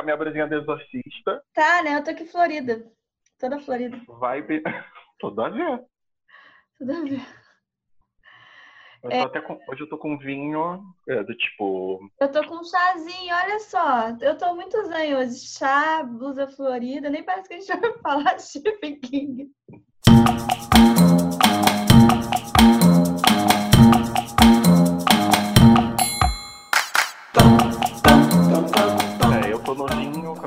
com a minha brusinha de exorcista. Tá, né? Eu tô aqui Florida. Toda Florida. Vibe. Tudo a ver. Tudo a ver. Eu É. até com- Hoje eu tô com vinho é, do tipo. Eu tô com um chazinho, olha só. Eu tô muito zen hoje. Chá, blusa florida. Nem parece que a gente vai falar de Stephen King.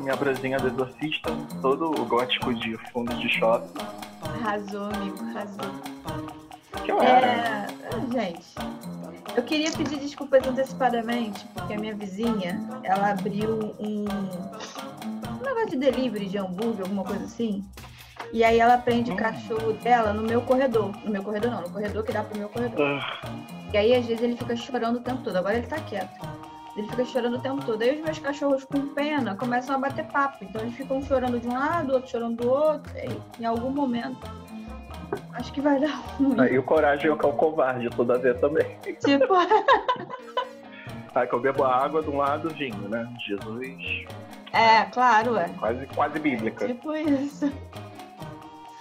Minha brusinha de exorcista, todo gótico de fundo de shopping. Arrasou, amigo, arrasou. Que eu era. É, ah, gente, eu queria pedir desculpas antecipadamente, porque a minha vizinha, ela abriu um, um negócio de delivery de hambúrguer, alguma coisa assim. E aí ela prende o Hum. cachorro dela no meu corredor. No meu corredor não, no corredor que dá pro meu corredor. Ah, E aí, às vezes, ele fica chorando o tempo todo. Agora ele tá quieto. Ele fica chorando o tempo todo. Aí os meus cachorros com pena começam a bater papo. Então eles ficam chorando de um lado, outro chorando do outro. E, em algum momento, acho que vai dar ruim. Aí o coragem é o cão covarde, tudo a ver também. Tipo, Aí que eu bebo a água de um lado, vinho, né? Jesus. é, claro, é. Quase, quase bíblica. Tipo isso.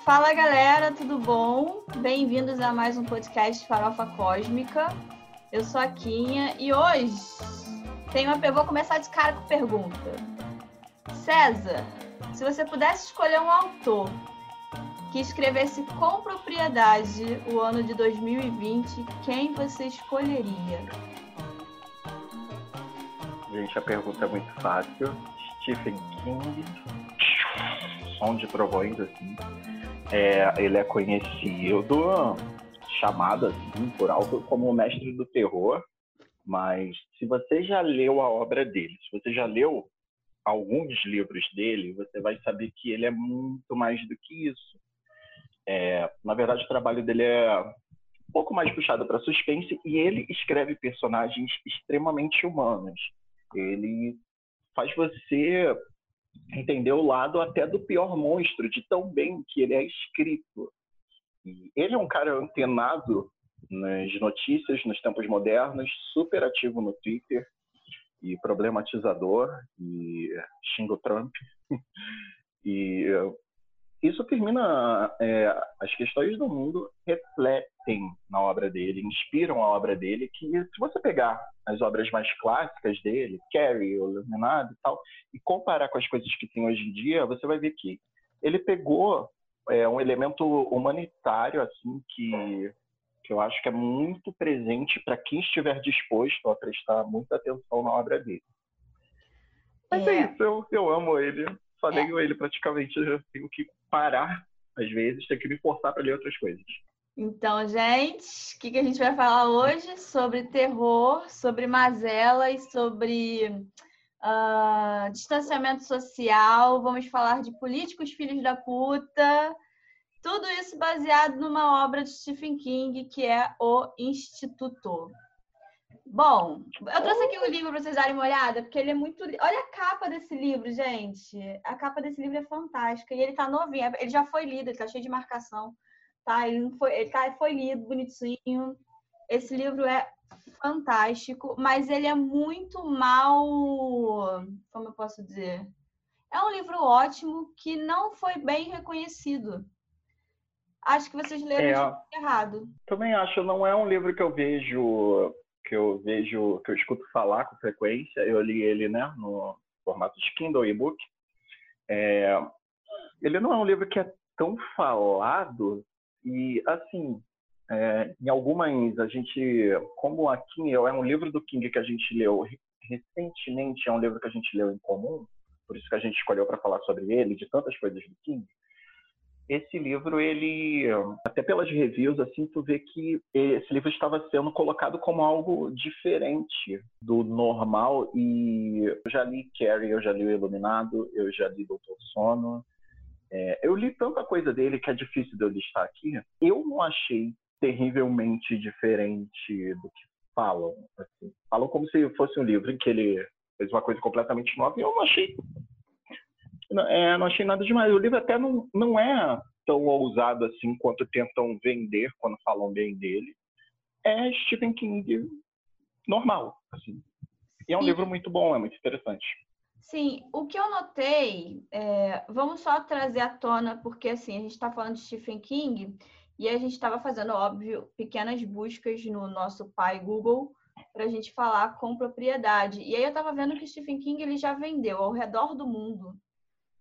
Fala galera, tudo bom? Bem-vindos a mais um podcast Farofa Cósmica. Eu sou a Quinha e hoje tem uma. Eu vou começar de cara com pergunta. César, se você pudesse escolher um autor que escrevesse com propriedade o ano de 2020, quem você escolheria? Gente, a pergunta é muito fácil. Stephen King, som de trovões, assim. É, ele é conhecido, chamado assim, por alto, como o mestre do terror. Mas se você já leu a obra dele, se você já leu alguns livros dele, você vai saber que ele é muito mais do que isso. É, na verdade, o trabalho dele é um pouco mais puxado para suspense e ele escreve personagens extremamente humanos. Ele faz você entender o lado até do pior monstro, de tão bem que ele é escrito. E ele é um cara antenado nas notícias, nos tempos modernos, super ativo no Twitter e problematizador e xinga o Trump. e isso termina é, as questões do mundo refletem na obra dele, inspiram a obra dele. Que se você pegar as obras mais clássicas dele, Carrie, O Iluminado e tal, e comparar com as coisas que tem hoje em dia, você vai ver que ele pegou é, um elemento humanitário assim que que eu acho que é muito presente para quem estiver disposto a prestar muita atenção na obra dele. Mas é, É. isso, eu, eu amo ele. Só leio ele praticamente, eu tenho que parar, às vezes, tenho que me forçar para ler outras coisas. Então, gente, o que, que a gente vai falar hoje? Sobre terror, sobre mazela e sobre ah, distanciamento social. Vamos falar de políticos filhos da puta. Tudo isso baseado numa obra de Stephen King, que é O Instituto. Bom, eu trouxe aqui o livro para vocês darem uma olhada, porque ele é muito. Olha a capa desse livro, gente. A capa desse livro é fantástica. E ele tá novinho. Ele já foi lido, ele tá cheio de marcação tá? Ele, não foi, ele tá, foi lido bonitinho. Esse livro é fantástico, mas ele é muito mal. Como eu posso dizer? É um livro ótimo que não foi bem reconhecido. Acho que vocês leram É. errado. Também acho, não é um livro que eu vejo, que eu vejo, que eu escuto falar com frequência. Eu li ele, né, no formato de Kindle e-book. É, ele não é um livro que é tão falado e, assim, é, em algumas, a gente, como aqui é um livro do King que a gente leu re- recentemente, é um livro que a gente leu em comum, por isso que a gente escolheu para falar sobre ele, de tantas coisas do King. Esse livro, ele, até pelas reviews, assim, tu vê que esse livro estava sendo colocado como algo diferente do normal e eu já li Carrie, eu já li O Iluminado, eu já li Doutor Sono, é, eu li tanta coisa dele que é difícil de eu listar aqui. Eu não achei terrivelmente diferente do que falam. Assim. Falam como se fosse um livro em que ele fez uma coisa completamente nova e eu não achei. Não, é, não achei nada demais. O livro até não, não é tão ousado assim quanto tentam vender quando falam bem dele. É Stephen King normal, assim. E é um livro muito bom, é muito interessante. Sim, o que eu notei, é, vamos só trazer à tona, porque assim, a gente está falando de Stephen King e a gente estava fazendo, óbvio, pequenas buscas no nosso pai Google para a gente falar com propriedade. E aí eu estava vendo que Stephen King ele já vendeu ao redor do mundo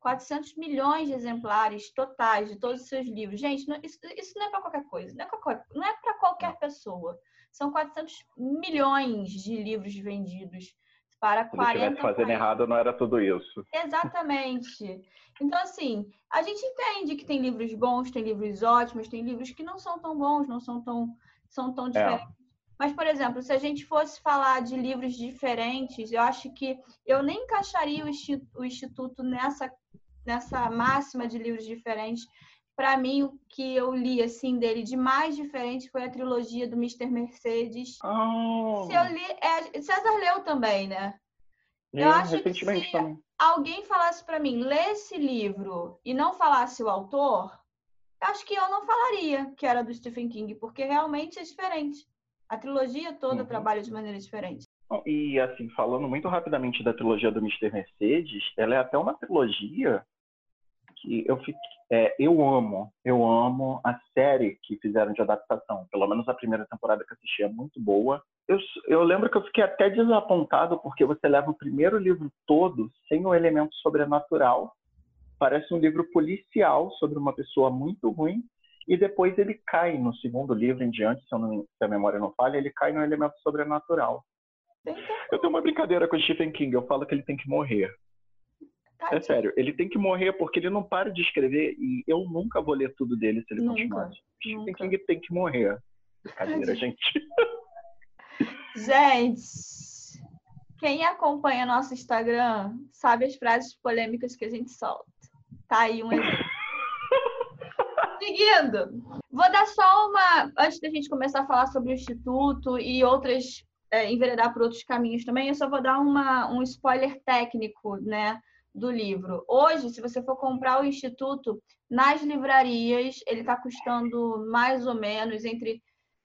400 milhões de exemplares totais de todos os seus livros. Gente, isso, isso, não é para qualquer coisa, não é para qualquer, qualquer pessoa. São 400 milhões de livros vendidos para Se 40 estivesse fazendo países. errado, não era tudo isso. Exatamente. Então, assim, a gente entende que tem livros bons, tem livros ótimos, tem livros que não são tão bons, não são tão, são tão é. diferentes. Mas, por exemplo, se a gente fosse falar de livros diferentes, eu acho que eu nem encaixaria o Instituto nessa, nessa máxima de livros diferentes. Para mim, o que eu li assim dele de mais diferente foi a trilogia do Mr. Mercedes. Oh. Se eu li, é, César leu também, né? eu acho que se também. alguém falasse para mim, lê esse livro e não falasse o autor, acho que eu não falaria que era do Stephen King, porque realmente é diferente. A trilogia toda uhum. trabalha de maneira diferente. E assim, falando muito rapidamente da trilogia do Mr. Mercedes, ela é até uma trilogia que eu fiquei, é, eu amo, eu amo a série que fizeram de adaptação. Pelo menos a primeira temporada que assisti é muito boa. Eu, eu lembro que eu fiquei até desapontado porque você leva o primeiro livro todo sem o elemento sobrenatural. Parece um livro policial sobre uma pessoa muito ruim e depois ele cai no segundo livro em diante, se, não, se a memória não falha, ele cai no elemento sobrenatural. Eu tenho uma brincadeira com o Stephen King, eu falo que ele tem que morrer. É sério, ele tem que morrer porque ele não para de escrever e eu nunca vou ler tudo dele se ele nunca, continuar. Stephen King tem que morrer. Brincadeira, gente. Gente, quem acompanha nosso Instagram sabe as frases polêmicas que a gente solta. Tá aí um exemplo. Seguindo, vou dar só uma. Antes da gente começar a falar sobre o Instituto e outras. É, enveredar por outros caminhos também, eu só vou dar uma, um spoiler técnico, né? Do livro. Hoje, se você for comprar o Instituto nas livrarias, ele está custando mais ou menos entre R$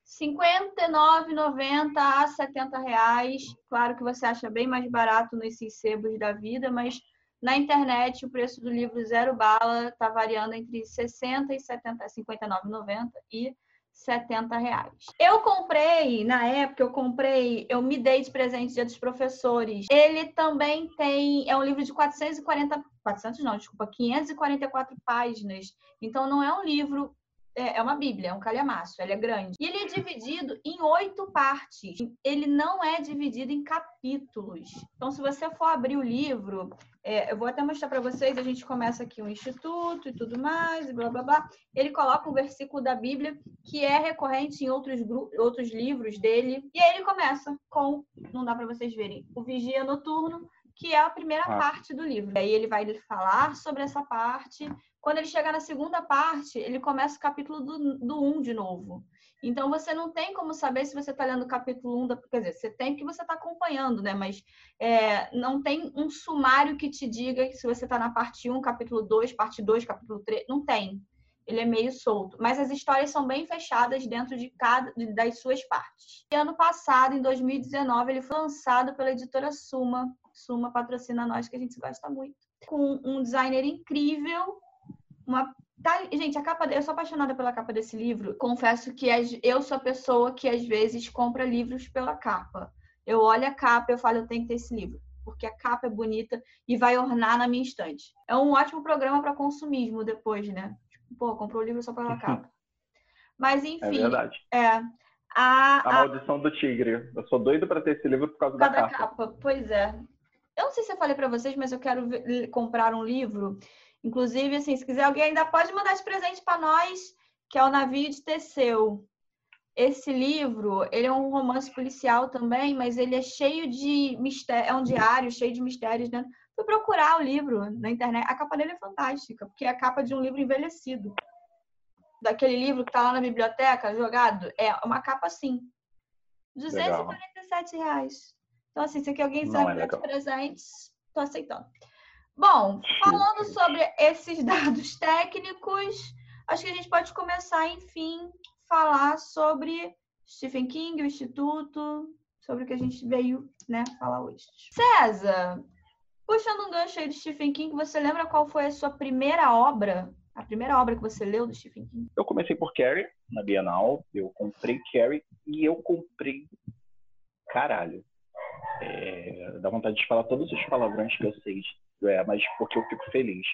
59,90 a 70 reais. Claro que você acha bem mais barato nesses sebos da vida, mas na internet, o preço do livro Zero Bala está variando entre 60 e 70, 59,90 e 70 reais. Eu comprei, na época eu comprei, eu me dei de presente dia dos professores. Ele também tem, é um livro de 440, 400 não, desculpa, 544 páginas. Então não é um livro é, é uma Bíblia, é um calhamaço, ele é grande. E ele é dividido em oito partes. Ele não é dividido em capítulos. Então, se você for abrir o livro, é, eu vou até mostrar para vocês. A gente começa aqui o instituto e tudo mais, e blá blá blá. Ele coloca um versículo da Bíblia que é recorrente em outros, outros livros dele. E aí ele começa com, não dá para vocês verem, o vigia noturno, que é a primeira ah. parte do livro. Aí ele vai falar sobre essa parte, quando ele chegar na segunda parte, ele começa o capítulo do, do 1 de novo. Então, você não tem como saber se você está lendo o capítulo 1, da, quer dizer, você tem que você está acompanhando, né? Mas é, não tem um sumário que te diga se você está na parte 1, capítulo 2, parte 2, capítulo 3, não tem. Ele é meio solto. Mas as histórias são bem fechadas dentro de cada das suas partes. E ano passado, em 2019, ele foi lançado pela editora Suma. Suma patrocina nós, que a gente gosta muito. Com um designer incrível, uma Tá, gente, a capa, eu sou apaixonada pela capa desse livro. Confesso que eu sou a pessoa que às vezes compra livros pela capa. Eu olho a capa e eu falo, eu tenho que ter esse livro, porque a capa é bonita e vai ornar na minha estante. É um ótimo programa para consumismo depois, né? Tipo, pô, comprou o livro só pela capa. Mas enfim. É verdade. É. A, a, a Maldição do Tigre. Eu sou doido para ter esse livro por causa, por causa da, da capa. capa. Pois é. Eu não sei se eu falei para vocês, mas eu quero ver, comprar um livro Inclusive, assim, se quiser alguém ainda pode mandar esse presente para nós, que é o Navio de Teseu. Esse livro, ele é um romance policial também, mas ele é cheio de mistérios, é um diário cheio de mistérios dentro. Fui procurar o livro na internet. A capa dele é fantástica, porque é a capa de um livro envelhecido. Daquele livro que está lá na biblioteca, jogado, é uma capa assim. 247 legal. reais. Então, assim, se aqui alguém quiser é de presentes, tô aceitando. Bom, falando sobre esses dados técnicos, acho que a gente pode começar, enfim, falar sobre Stephen King, o Instituto, sobre o que a gente veio né, falar hoje. César, Puxando um gancho aí do Stephen King, você lembra qual foi a sua primeira obra? A primeira obra que você leu do Stephen King? Eu comecei por Carrie, na Bienal. Eu comprei Carrie e eu comprei. Caralho. É... Dá vontade de falar todos os palavrões que eu sei, é, mas porque eu fico feliz.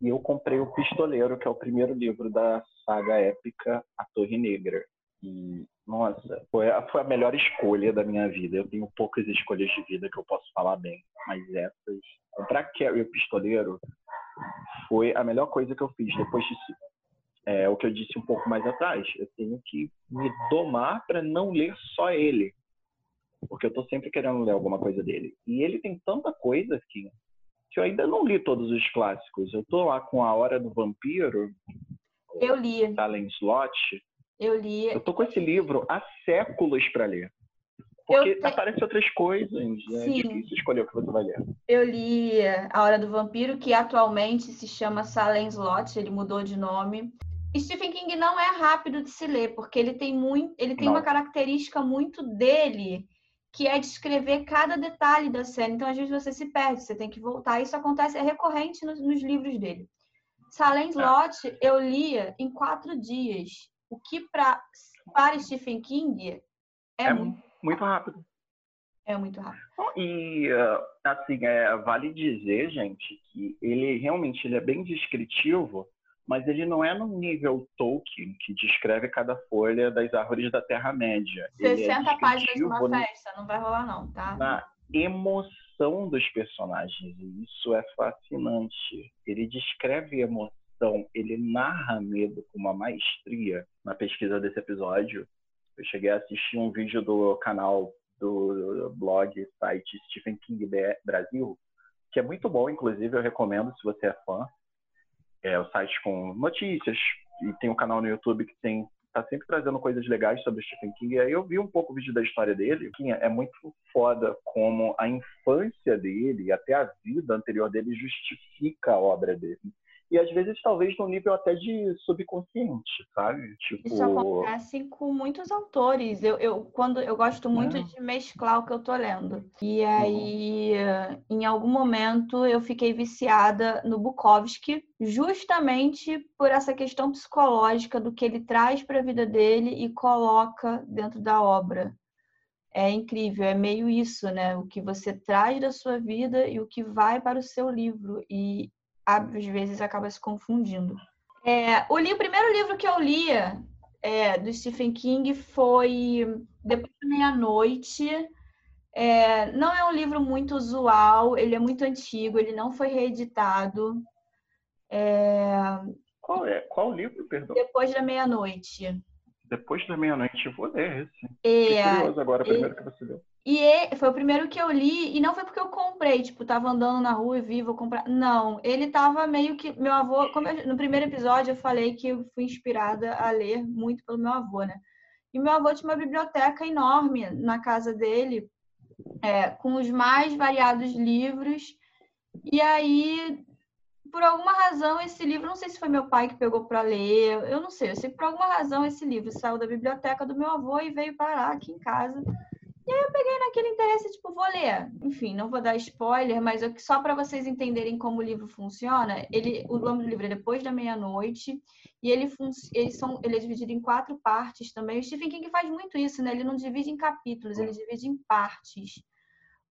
E eu comprei o Pistoleiro, que é o primeiro livro da saga épica A Torre Negra. E, nossa, foi a, foi a melhor escolha da minha vida. Eu tenho poucas escolhas de vida que eu posso falar bem, mas essas. Comprar Carrie o Pistoleiro foi a melhor coisa que eu fiz. Depois disso, é o que eu disse um pouco mais atrás. Eu tenho que me domar para não ler só ele. Porque eu tô sempre querendo ler alguma coisa dele. E ele tem tanta coisa que, que eu ainda não li todos os clássicos. Eu tô lá com A Hora do Vampiro. Eu li. Talent Slot. Eu li. Eu tô com esse livro há séculos para ler. Porque te... aparecem outras coisas. É difícil escolher o que você vai ler. Eu li A Hora do Vampiro, que atualmente se chama Salem Slot, ele mudou de nome. Stephen King não é rápido de se ler, porque ele tem muito, ele tem não. uma característica muito dele, que é descrever cada detalhe da cena. Então, às vezes, você se perde, você tem que voltar. Isso acontece, é recorrente nos, nos livros dele. Salem Slot, é. eu lia em quatro dias. O que pra, para Stephen King é, é muito muito rápido. É muito rápido. E, uh, assim, é, vale dizer, gente, que ele realmente ele é bem descritivo, mas ele não é no nível Tolkien, que descreve cada folha das árvores da Terra-média. 60 é páginas numa festa, não vai rolar não, tá? Na emoção dos personagens, e isso é fascinante. Ele descreve emoção, ele narra medo com uma maestria na pesquisa desse episódio eu cheguei a assistir um vídeo do canal do blog, site Stephen King Brasil, que é muito bom, inclusive eu recomendo se você é fã. É o site com notícias e tem um canal no YouTube que tem tá sempre trazendo coisas legais sobre Stephen King. E aí eu vi um pouco o vídeo da história dele. É muito foda como a infância dele, até a vida anterior dele, justifica a obra dele e às vezes talvez no nível até de subconsciente, sabe? Tipo... Isso acontece com muitos autores. Eu, eu quando eu gosto muito é. de mesclar o que eu tô lendo. E uhum. aí, uhum. em algum momento, eu fiquei viciada no Bukowski, justamente por essa questão psicológica do que ele traz para a vida dele e coloca dentro da obra. É incrível, é meio isso, né? O que você traz da sua vida e o que vai para o seu livro. E às vezes acaba se confundindo. É, o, li, o primeiro livro que eu lia é, do Stephen King foi Depois da Meia-Noite. É, não é um livro muito usual, ele é muito antigo, ele não foi reeditado. É... Qual é? Qual livro, perdão? Depois da Meia-Noite. Depois da Meia-Noite, eu vou ler esse. É, Fiquei curioso agora, primeiro que você leu. E foi o primeiro que eu li, e não foi porque eu comprei, tipo, tava andando na rua e vi, vou comprar. Não, ele tava meio que. Meu avô, como eu, no primeiro episódio eu falei que eu fui inspirada a ler muito pelo meu avô, né? E meu avô tinha uma biblioteca enorme na casa dele, é, com os mais variados livros. E aí, por alguma razão, esse livro, não sei se foi meu pai que pegou para ler, eu não sei, eu sei que por alguma razão esse livro saiu da biblioteca do meu avô e veio parar aqui em casa. E aí eu peguei naquele interesse, tipo, vou ler. Enfim, não vou dar spoiler, mas só para vocês entenderem como o livro funciona, ele, o nome do livro é Depois da Meia-Noite, e ele, ele, são, ele é dividido em quatro partes também. O Stephen King faz muito isso, né? Ele não divide em capítulos, ele divide em partes.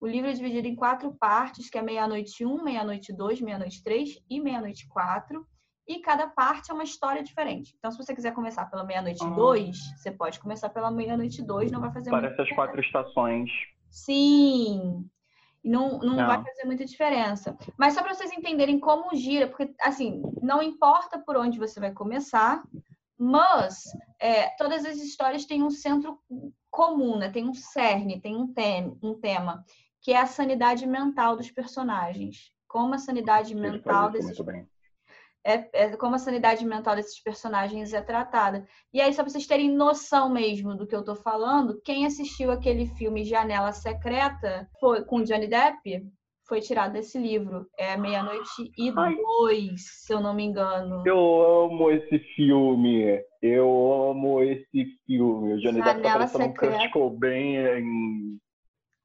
O livro é dividido em quatro partes, que é Meia-Noite 1, Meia-Noite 2, Meia-Noite 3 e Meia-Noite 4 e cada parte é uma história diferente. Então, se você quiser começar pela meia-noite 2, ah. você pode começar pela meia-noite 2, não vai fazer Parece as quatro estações. Sim. Não, não, não, vai fazer muita diferença. Mas só para vocês entenderem como gira, porque, assim, não importa por onde você vai começar, mas é, todas as histórias têm um centro comum, né? Tem um cerne, tem um, tem, um tema, que é a sanidade mental dos personagens. Como a sanidade mental desses, é, é, como a sanidade mental desses personagens é tratada. E aí, só para vocês terem noção mesmo do que eu estou falando, quem assistiu aquele filme Janela Secreta foi com Johnny Depp foi tirado desse livro. É Meia-Noite e Ai. Dois, se eu não me engano. Eu amo esse filme. Eu amo esse filme. O Johnny Janela Depp tá um Kurt Cobain em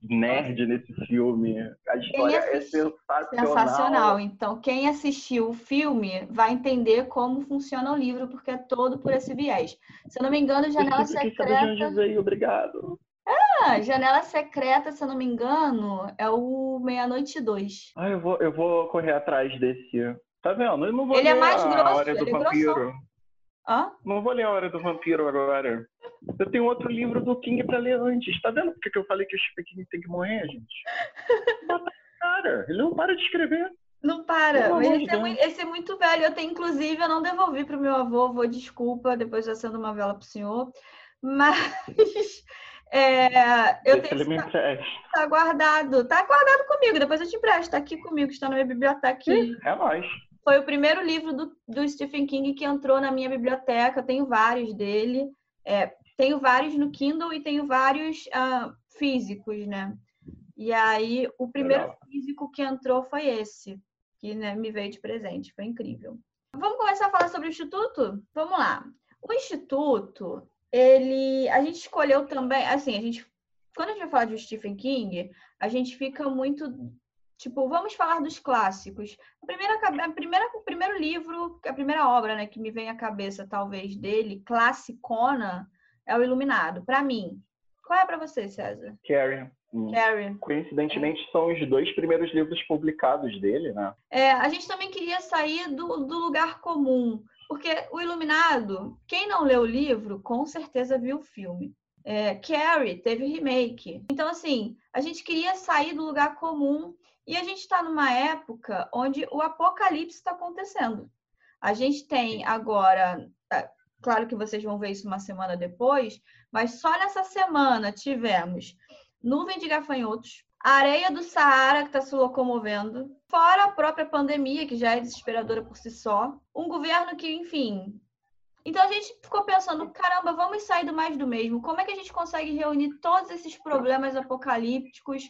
nerd nesse filme. A história é sensacional. Sensacional. Então, quem assistiu o filme vai entender como funciona o livro, porque é todo por esse viés. Se eu não me engano, Janela Secreta. Aí, obrigado. Ah, Janela Secreta, se eu não me engano, é o Meia-Noite 2. Ah, eu vou, eu vou correr atrás desse. Tá vendo? Eu não vou ele é mais grosso, ele é vampiro. Hã? Não vou ler a hora do vampiro agora. Eu tenho outro livro do King pra ler antes. Tá vendo por que eu falei que o Stephen King tem que morrer, gente? Cara, ele não para de escrever. Não para, esse é, muito, esse é, muito, velho. Eu tenho, inclusive, eu não devolvi pro meu avô, vou desculpa, depois já sendo uma vela pro senhor. Mas é, eu tenho. Ele Tá guardado, tá guardado comigo, depois eu te empresto, tá aqui comigo, está na minha biblioteca. Sim, é nóis. Foi o primeiro livro do, do Stephen King que entrou na minha biblioteca. Eu tenho vários dele. É, tenho vários no Kindle e tenho vários uh, físicos, né? E aí, o primeiro Legal. físico que entrou foi esse, que né, me veio de presente. Foi incrível. Vamos começar a falar sobre o Instituto? Vamos lá. O Instituto, ele... A gente escolheu também... Assim, a gente... Quando a gente vai falar de Stephen King, a gente fica muito Tipo, vamos falar dos clássicos. A primeira, a primeira, o primeiro livro, a primeira obra né, que me vem à cabeça, talvez, dele, classicona, é o Iluminado. Para mim. Qual é para você, César? Carrie. Hum. Carrie. Coincidentemente, é. são os dois primeiros livros publicados dele, né? É, a gente também queria sair do, do lugar comum. Porque o Iluminado, quem não leu o livro, com certeza viu o filme. É, Carrie teve remake. Então, assim, a gente queria sair do lugar comum e a gente está numa época onde o apocalipse está acontecendo. A gente tem agora, é, claro que vocês vão ver isso uma semana depois, mas só nessa semana tivemos nuvem de gafanhotos, areia do Saara que está se locomovendo, fora a própria pandemia, que já é desesperadora por si só, um governo que, enfim. Então a gente ficou pensando, caramba, vamos sair do mais do mesmo. Como é que a gente consegue reunir todos esses problemas apocalípticos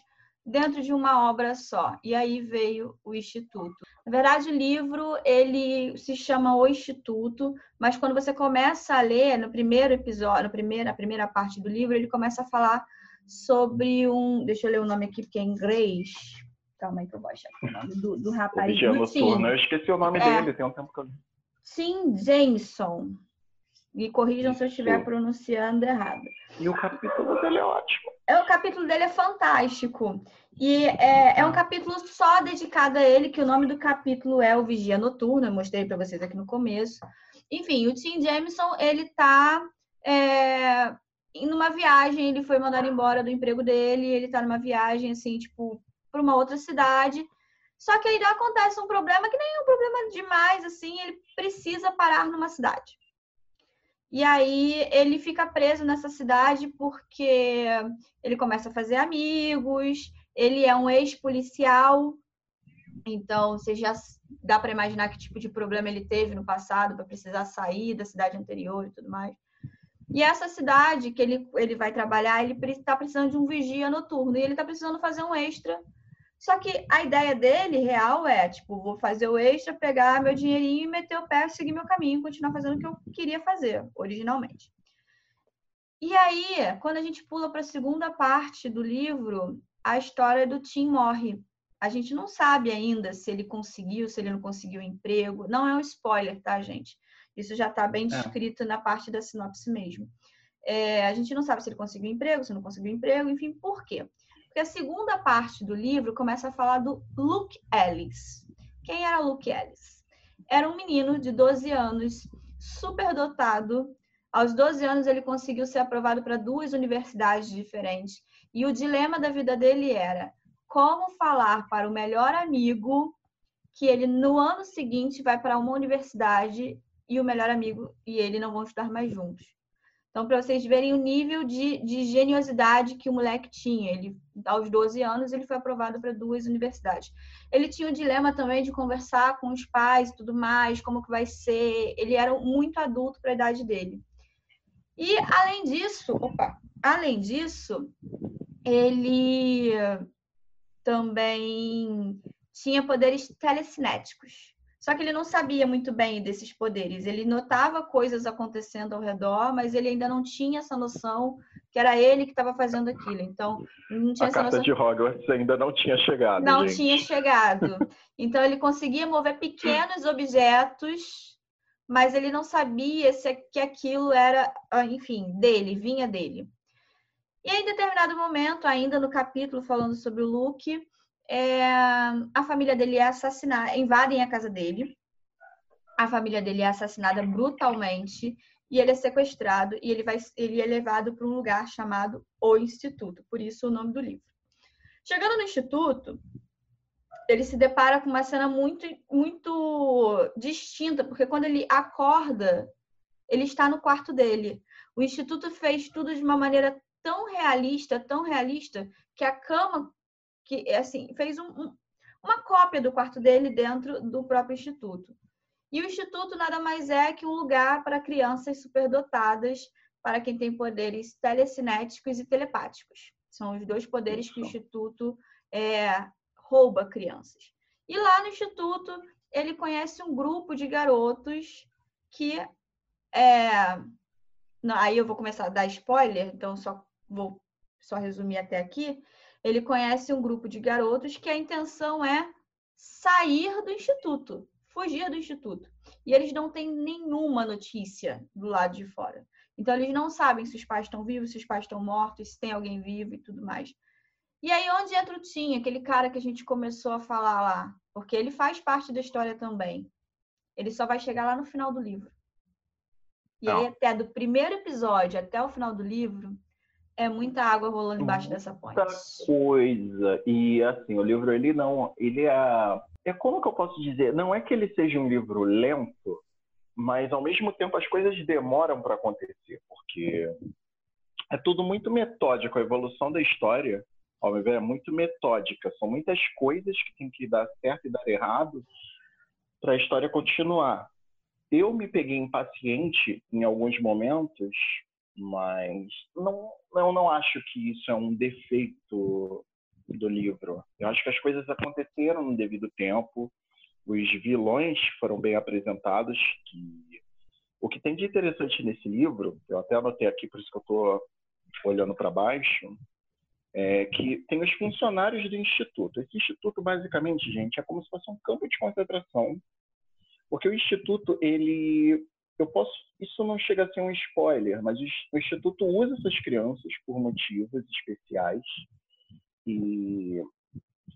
dentro de uma obra só. E aí veio o Instituto. Na verdade, o livro ele se chama O Instituto, mas quando você começa a ler no primeiro episódio, na primeira, primeira parte do livro, ele começa a falar sobre um. Deixa eu ler o nome aqui, porque é em inglês. Calma aí que eu vou achar o nome do, do rapaz. O noturno. Eu esqueci o nome é. dele, tem um tempo que eu. Tim Jameson. Me corrijam se eu estiver pronunciando errado. E o capítulo dele é ótimo. É, o capítulo dele é fantástico. E é, é, um capítulo só dedicado a ele, que o nome do capítulo é o Vigia Noturno. Eu mostrei para vocês aqui no começo. Enfim, o Tim Jameson, ele tá é, numa viagem, ele foi mandado embora do emprego dele, ele tá numa viagem, assim, tipo, para uma outra cidade. Só que aí acontece um problema que nem é um problema demais, assim, ele precisa parar numa cidade. E aí ele fica preso nessa cidade porque ele começa a fazer amigos, ele é um ex-policial, então você já dá para imaginar que tipo de problema ele teve no passado para precisar sair da cidade anterior e tudo mais. E essa cidade que ele, ele vai trabalhar, ele está precisando de um vigia noturno e ele está precisando fazer um extra só que a ideia dele, real, é, tipo, vou fazer o extra, pegar meu dinheirinho e meter o pé, seguir meu caminho, continuar fazendo o que eu queria fazer originalmente. E aí, quando a gente pula para a segunda parte do livro, a história do Tim morre. A gente não sabe ainda se ele conseguiu, se ele não conseguiu emprego. Não é um spoiler, tá, gente? Isso já está bem é. descrito é. na parte da sinopse mesmo. É, a gente não sabe se ele conseguiu emprego, se não conseguiu emprego, enfim, por quê? Porque a segunda parte do livro começa a falar do Luke Ellis. Quem era Luke Ellis? Era um menino de 12 anos, super dotado. Aos 12 anos, ele conseguiu ser aprovado para duas universidades diferentes. E o dilema da vida dele era como falar para o melhor amigo que ele, no ano seguinte, vai para uma universidade e o melhor amigo e ele não vão estudar mais juntos. Então, para vocês verem o nível de, de geniosidade que o moleque tinha. Ele, aos 12 anos, ele foi aprovado para duas universidades. Ele tinha o dilema também de conversar com os pais e tudo mais, como que vai ser. Ele era muito adulto para a idade dele. E, além disso, opa, além disso, ele também tinha poderes telecinéticos. Só que ele não sabia muito bem desses poderes. Ele notava coisas acontecendo ao redor, mas ele ainda não tinha essa noção que era ele que estava fazendo aquilo. Então, não tinha a essa carta noção. de Hogwarts ainda não tinha chegado. Não gente. tinha chegado. Então, ele conseguia mover pequenos objetos, mas ele não sabia se que aquilo era, ah, enfim, dele, vinha dele. E aí, em determinado momento, ainda no capítulo falando sobre o Luke, é, a família dele é assassinada, invadem a casa dele. A família dele é assassinada brutalmente e ele é sequestrado e ele vai ele é levado para um lugar chamado o Instituto, por isso o nome do livro. Chegando no instituto, ele se depara com uma cena muito muito distinta, porque quando ele acorda, ele está no quarto dele. O instituto fez tudo de uma maneira tão realista, tão realista, que a cama que assim fez um, um, uma cópia do quarto dele dentro do próprio instituto. E o instituto nada mais é que um lugar para crianças superdotadas, para quem tem poderes telecinéticos e telepáticos. São os dois poderes que o instituto é, rouba crianças. E lá no instituto ele conhece um grupo de garotos que é, não, aí eu vou começar a dar spoiler, então só vou só resumir até aqui ele conhece um grupo de garotos que a intenção é sair do instituto, fugir do instituto. E eles não têm nenhuma notícia do lado de fora. Então eles não sabem se os pais estão vivos, se os pais estão mortos, se tem alguém vivo e tudo mais. E aí onde entra o Tim, aquele cara que a gente começou a falar lá, porque ele faz parte da história também. Ele só vai chegar lá no final do livro. E não. aí até do primeiro episódio até o final do livro, é muita água rolando embaixo dessa ponte. Muita coisa. E assim, o livro ele não, ele é, é como que eu posso dizer? Não é que ele seja um livro lento, mas ao mesmo tempo as coisas demoram para acontecer, porque é tudo muito metódico. A evolução da história, ao meu ver, é muito metódica. São muitas coisas que tem que dar certo e dar errado para a história continuar. Eu me peguei impaciente em alguns momentos mas não, eu não acho que isso é um defeito do livro. Eu acho que as coisas aconteceram no devido tempo, os vilões foram bem apresentados, que o que tem de interessante nesse livro, eu até anotei aqui, por isso que eu estou olhando para baixo, é que tem os funcionários do instituto. Esse instituto, basicamente, gente, é como se fosse um campo de concentração, porque o instituto ele eu posso, isso não chega a ser um spoiler, mas o instituto usa essas crianças por motivos especiais e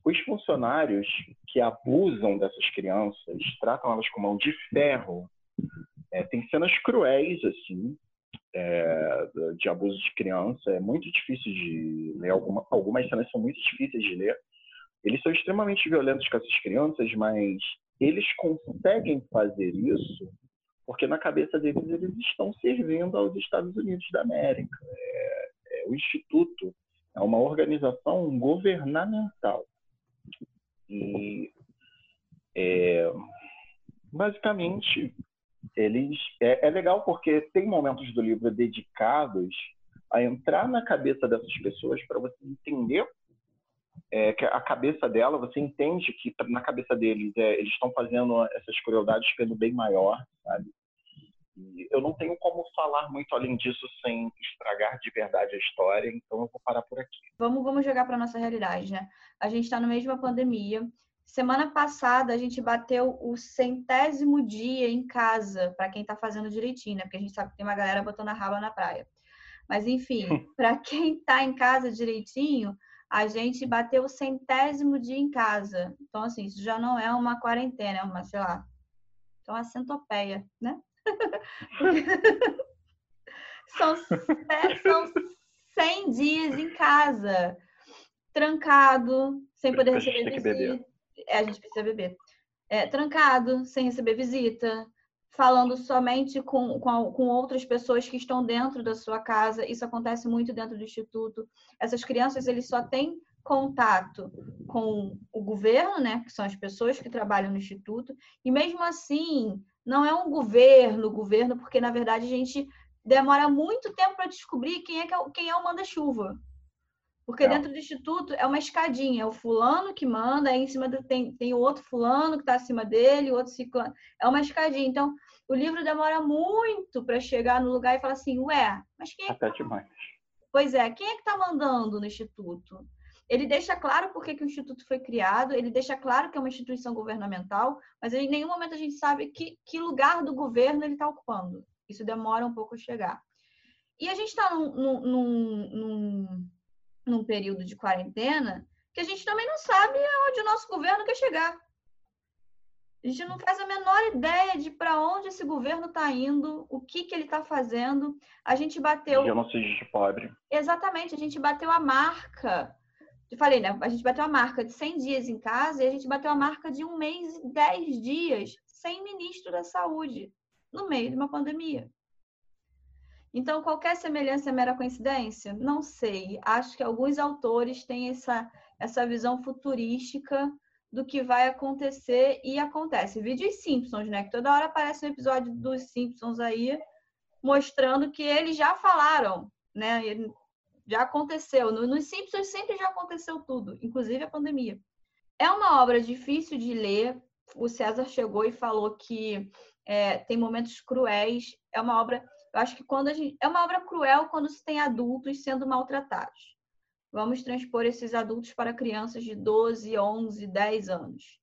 os funcionários que abusam dessas crianças, tratam elas com mão de ferro, é, tem cenas cruéis assim é, de abuso de criança, é muito difícil de ler alguma, algumas cenas são muito difíceis de ler. Eles são extremamente violentos com essas crianças, mas eles conseguem fazer isso porque na cabeça deles eles estão servindo aos Estados Unidos da América. É, é, o Instituto é uma organização governamental. E, é, basicamente, eles é, é legal porque tem momentos do livro dedicados a entrar na cabeça dessas pessoas para você entender é, que a cabeça dela, você entende que na cabeça deles é, eles estão fazendo essas crueldades pelo bem maior, sabe? E eu não tenho como falar muito além disso sem estragar de verdade a história, então eu vou parar por aqui. Vamos, vamos jogar para nossa realidade, né? A gente está no uma pandemia. Semana passada a gente bateu o centésimo dia em casa, para quem está fazendo direitinho, né? Porque a gente sabe que tem uma galera botando a raba na praia. Mas enfim, para quem está em casa direitinho, a gente bateu o centésimo dia em casa. Então, assim, isso já não é uma quarentena, é uma, sei lá, é uma centopeia, né? são, são 100 dias em casa, trancado, sem poder receber visita. É, a gente precisa beber. É, trancado, sem receber visita, falando somente com, com, com, outras pessoas que estão dentro da sua casa. Isso acontece muito dentro do instituto. Essas crianças, eles só têm contato com o governo, né, que são as pessoas que trabalham no instituto, e mesmo assim, não é um governo, governo, porque na verdade a gente demora muito tempo para descobrir quem é, que é, quem é o manda-chuva. Porque é. dentro do instituto é uma escadinha, é o fulano que manda, aí em cima do, tem, tem o outro fulano que está acima dele, o outro ciclano. É uma escadinha. Então, o livro demora muito para chegar no lugar e falar assim, ué, mas quem é Até demais. Pois é, quem é que está mandando no instituto? Ele deixa claro por que, que o instituto foi criado, ele deixa claro que é uma instituição governamental, mas em nenhum momento a gente sabe que, que lugar do governo ele está ocupando. Isso demora um pouco a chegar. E a gente está num, num, num, num período de quarentena que a gente também não sabe onde o nosso governo quer chegar. A gente não faz a menor ideia de para onde esse governo está indo, o que, que ele está fazendo. A gente bateu. Eu não de pobre. Exatamente, a gente bateu a marca. Eu falei, né? A gente bateu a marca de 100 dias em casa e a gente bateu a marca de um mês e 10 dias sem ministro da saúde, no meio de uma pandemia. Então, qualquer semelhança é mera coincidência? Não sei. Acho que alguns autores têm essa, essa visão futurística do que vai acontecer e acontece. Vídeo os Simpsons, né? Que toda hora aparece um episódio dos Simpsons aí mostrando que eles já falaram, né? Já aconteceu. Nos Simpsons sempre já aconteceu tudo, inclusive a pandemia. É uma obra difícil de ler. O César chegou e falou que é, tem momentos cruéis. É uma obra eu acho que quando a gente. É uma obra cruel quando se tem adultos sendo maltratados. Vamos transpor esses adultos para crianças de 12, 11, 10 anos.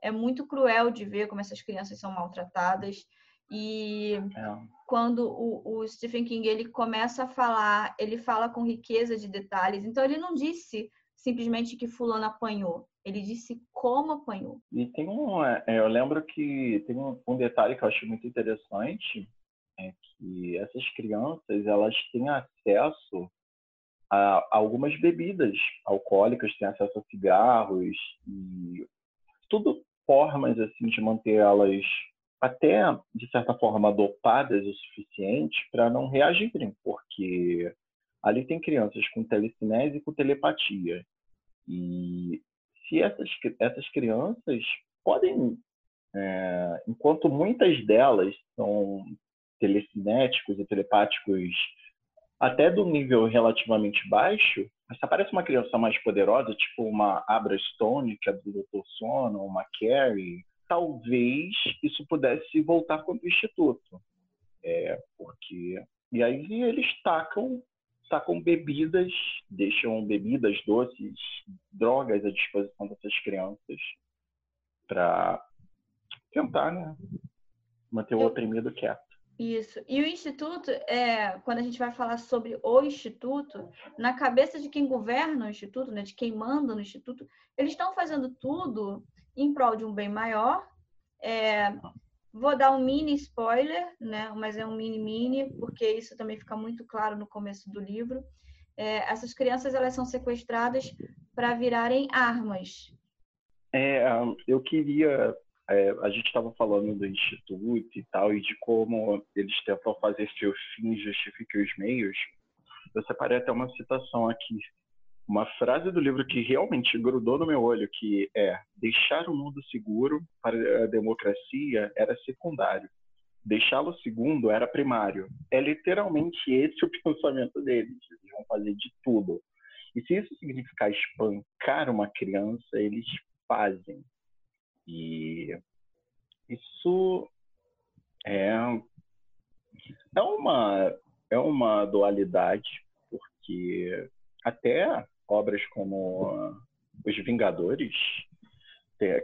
É muito cruel de ver como essas crianças são maltratadas. E é. Quando o, o, Stephen King ele começa a falar, ele fala com riqueza de detalhes. Então ele não disse simplesmente que fulano apanhou. Ele disse como apanhou. E tem um, é, eu lembro que tem um, um detalhe que eu acho muito interessante é que essas crianças elas têm acesso a algumas bebidas alcoólicas, têm acesso a cigarros e tudo formas assim de manter elas até de certa forma dopadas o suficiente para não reagirem, porque ali tem crianças com telecinese e com telepatia. E se essas, essas crianças podem, é, enquanto muitas delas são telecinéticos e telepáticos até do nível relativamente baixo, mas se aparece uma criança mais poderosa, tipo uma Abra Stone, que é do Dr. Sono, uma Carrie, talvez isso pudesse voltar contra o Instituto. É, porque... E aí eles tacam, tacam bebidas, deixam bebidas, doces, drogas à disposição dessas crianças para tentar, né? Manter o oprimido quieto. Isso. E o Instituto, é, quando a gente vai falar sobre o Instituto, na cabeça de quem governa o Instituto, né, de quem manda no Instituto, eles estão fazendo tudo em prol de um bem maior. É, vou dar um mini spoiler, né, mas é um mini-mini, porque isso também fica muito claro no começo do livro. É, essas crianças elas são sequestradas para virarem armas. É, eu queria é, a gente estava falando do instituto e tal, e de como eles tentam fazer seus fins justifiquem os meios. Eu separei até uma citação aqui, uma frase do livro que realmente grudou no meu olho, que é: deixar o mundo seguro para a democracia era secundário, deixá-lo segundo era primário. É literalmente esse o pensamento deles. Eles vão fazer de tudo. E se isso significar espancar uma criança, eles fazem. E isso é, é, uma, é uma dualidade, porque até obras como Os Vingadores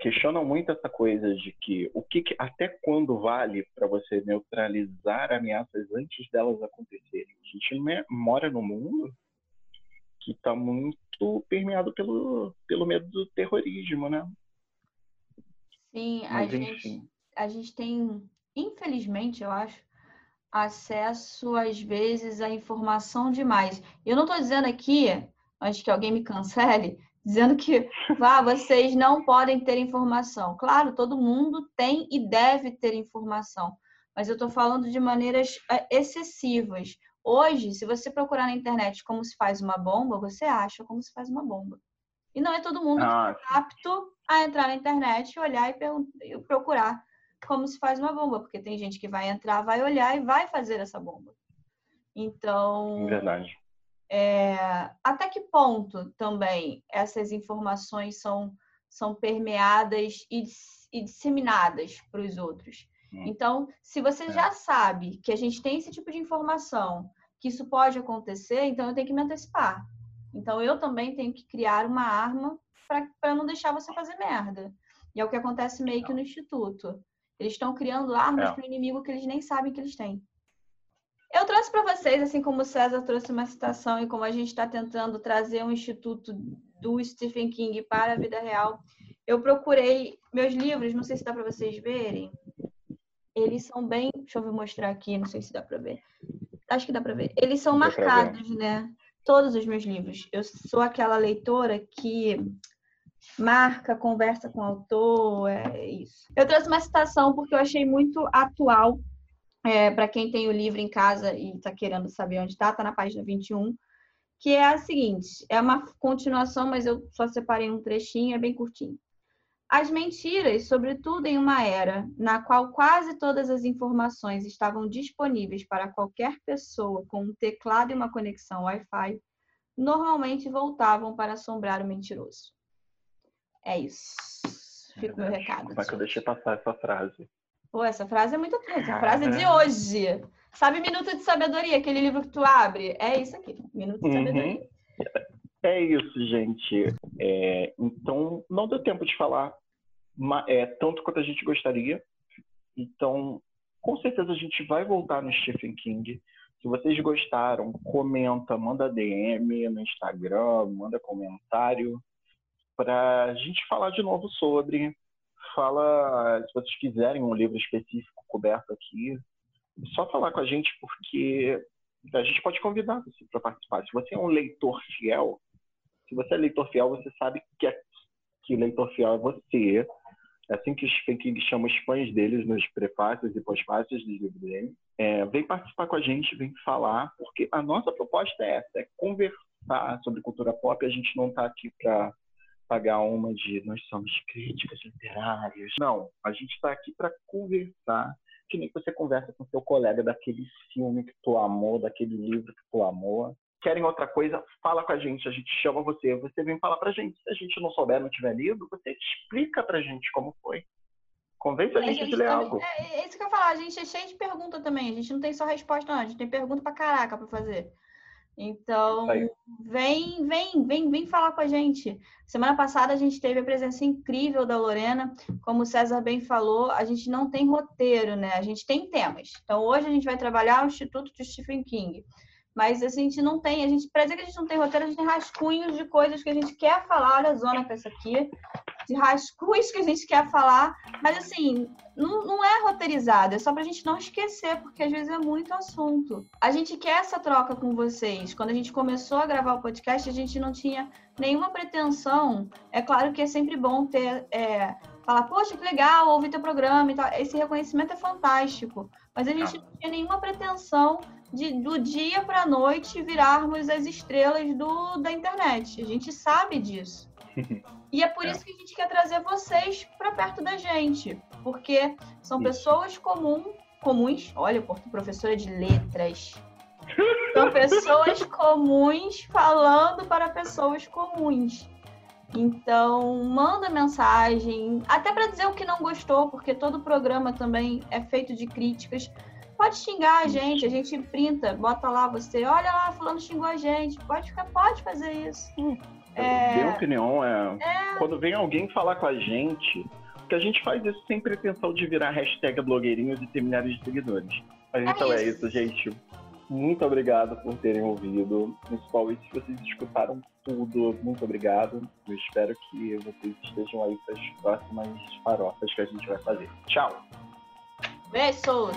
questionam muito essa coisa de que o que, até quando vale para você neutralizar ameaças antes delas acontecerem. A gente mora num mundo que está muito permeado pelo, pelo medo do terrorismo, né? Sim, Mas, a gente, a gente tem, infelizmente, eu acho, acesso às vezes à informação demais. Eu não estou dizendo aqui, antes que alguém me cancele, dizendo que ah, vocês não podem ter informação. Claro, todo mundo tem e deve ter informação, mas eu estou falando de maneiras eh, excessivas. Hoje, se você procurar na internet como se faz uma bomba, você acha como se faz uma bomba. E não é todo mundo ah, é apto a entrar na internet, olhar e, e procurar como se faz uma bomba, porque tem gente que vai entrar, vai olhar e vai fazer essa bomba. Então. Verdade. É, até que ponto também essas informações são, são permeadas e, e disseminadas para os outros? Hum. Então, se você é. já sabe que a gente tem esse tipo de informação, que isso pode acontecer, então eu tenho que me antecipar. Então, eu também tenho que criar uma arma para não deixar você fazer merda. E é o que acontece meio que no instituto. Eles estão criando armas é. para o inimigo que eles nem sabem que eles têm. Eu trouxe para vocês, assim como o César trouxe uma citação e como a gente está tentando trazer um instituto do Stephen King para a vida real, eu procurei meus livros, não sei se dá para vocês verem. Eles são bem, deixa eu mostrar aqui, não sei se dá para ver. Acho que dá para ver. Eles são marcados, né? Todos os meus livros. Eu sou aquela leitora que marca, conversa com o autor, é isso. Eu trouxe uma citação porque eu achei muito atual é, para quem tem o livro em casa e está querendo saber onde está, está na página 21, que é a seguinte: é uma continuação, mas eu só separei um trechinho, é bem curtinho. As mentiras, sobretudo em uma era na qual quase todas as informações estavam disponíveis para qualquer pessoa com um teclado e uma conexão Wi-Fi, normalmente voltavam para assombrar o mentiroso. É isso. Fica o meu recado. Como é que eu deixei passar essa frase? Pô, essa frase é muito triste. A frase é de hoje. Sabe Minuto de Sabedoria, aquele livro que tu abre? É isso aqui, Minuto de uhum. Sabedoria. É isso, gente. É, então, não deu tempo de falar é, tanto quanto a gente gostaria. Então, com certeza a gente vai voltar no Stephen King. Se vocês gostaram, comenta, manda DM no Instagram, manda comentário para a gente falar de novo sobre fala, se vocês quiserem um livro específico coberto aqui, só falar com a gente, porque a gente pode convidar você para participar. Se você é um leitor fiel, se você é leitor fiel, você sabe que, é, que leitor fiel é você. É assim que os Stephen King chama os fãs deles nos prefácios e pós-fácios dos livros dele. É, vem participar com a gente, vem falar, porque a nossa proposta é essa, é conversar sobre cultura pop. A gente não está aqui para pagar uma de nós somos críticas literárias. Não, a gente está aqui para conversar, que nem você conversa com seu colega daquele filme que tu amou, daquele livro que tu amou. Querem outra coisa? Fala com a gente, a gente chama você, você vem falar pra gente. Se a gente não souber, não tiver lido, você explica pra gente como foi. Convence a gente, a gente de ler algo. É, é isso que eu falar, a gente é cheio de pergunta também. A gente não tem só resposta, não. A gente tem pergunta pra caraca pra fazer. Então, vem, vem, vem, vem falar com a gente. Semana passada a gente teve a presença incrível da Lorena. Como o César bem falou, a gente não tem roteiro, né? A gente tem temas. Então, hoje a gente vai trabalhar o Instituto de Stephen King. Mas a gente não tem, a gente, para dizer que a gente não tem roteiro, a gente tem rascunhos de coisas que a gente quer falar. Olha a zona com essa aqui de rascunhos que a gente quer falar, mas assim, não, não é roteirizado, é só pra gente não esquecer, porque às vezes é muito assunto. A gente quer essa troca com vocês. Quando a gente começou a gravar o podcast, a gente não tinha nenhuma pretensão. É claro que é sempre bom ter. É, falar, poxa, que legal, ouvir teu programa e tal. Esse reconhecimento é fantástico. Mas a gente não tinha nenhuma pretensão de do dia para a noite virarmos as estrelas do, da internet. A gente sabe disso. E é por é. isso que a gente quer trazer vocês para perto da gente, porque são isso. pessoas comum, comuns. Olha, professora de letras. São pessoas comuns falando para pessoas comuns. Então, manda mensagem, até para dizer o que não gostou, porque todo programa também é feito de críticas. Pode xingar a gente, a gente printa, bota lá você, olha lá, fulano xingou a gente. Pode ficar, pode fazer isso. Hum. É... Minha opinião é, é, quando vem alguém falar com a gente, que a gente faz isso sem pretensão de virar hashtag blogueirinhos e ter milhares de seguidores. Mas é então é isso. é isso, gente. Muito obrigado por terem ouvido. Principalmente se vocês escutaram tudo, muito obrigado. Eu espero que vocês estejam aí para as próximas farofas que a gente vai fazer. Tchau! Beijos!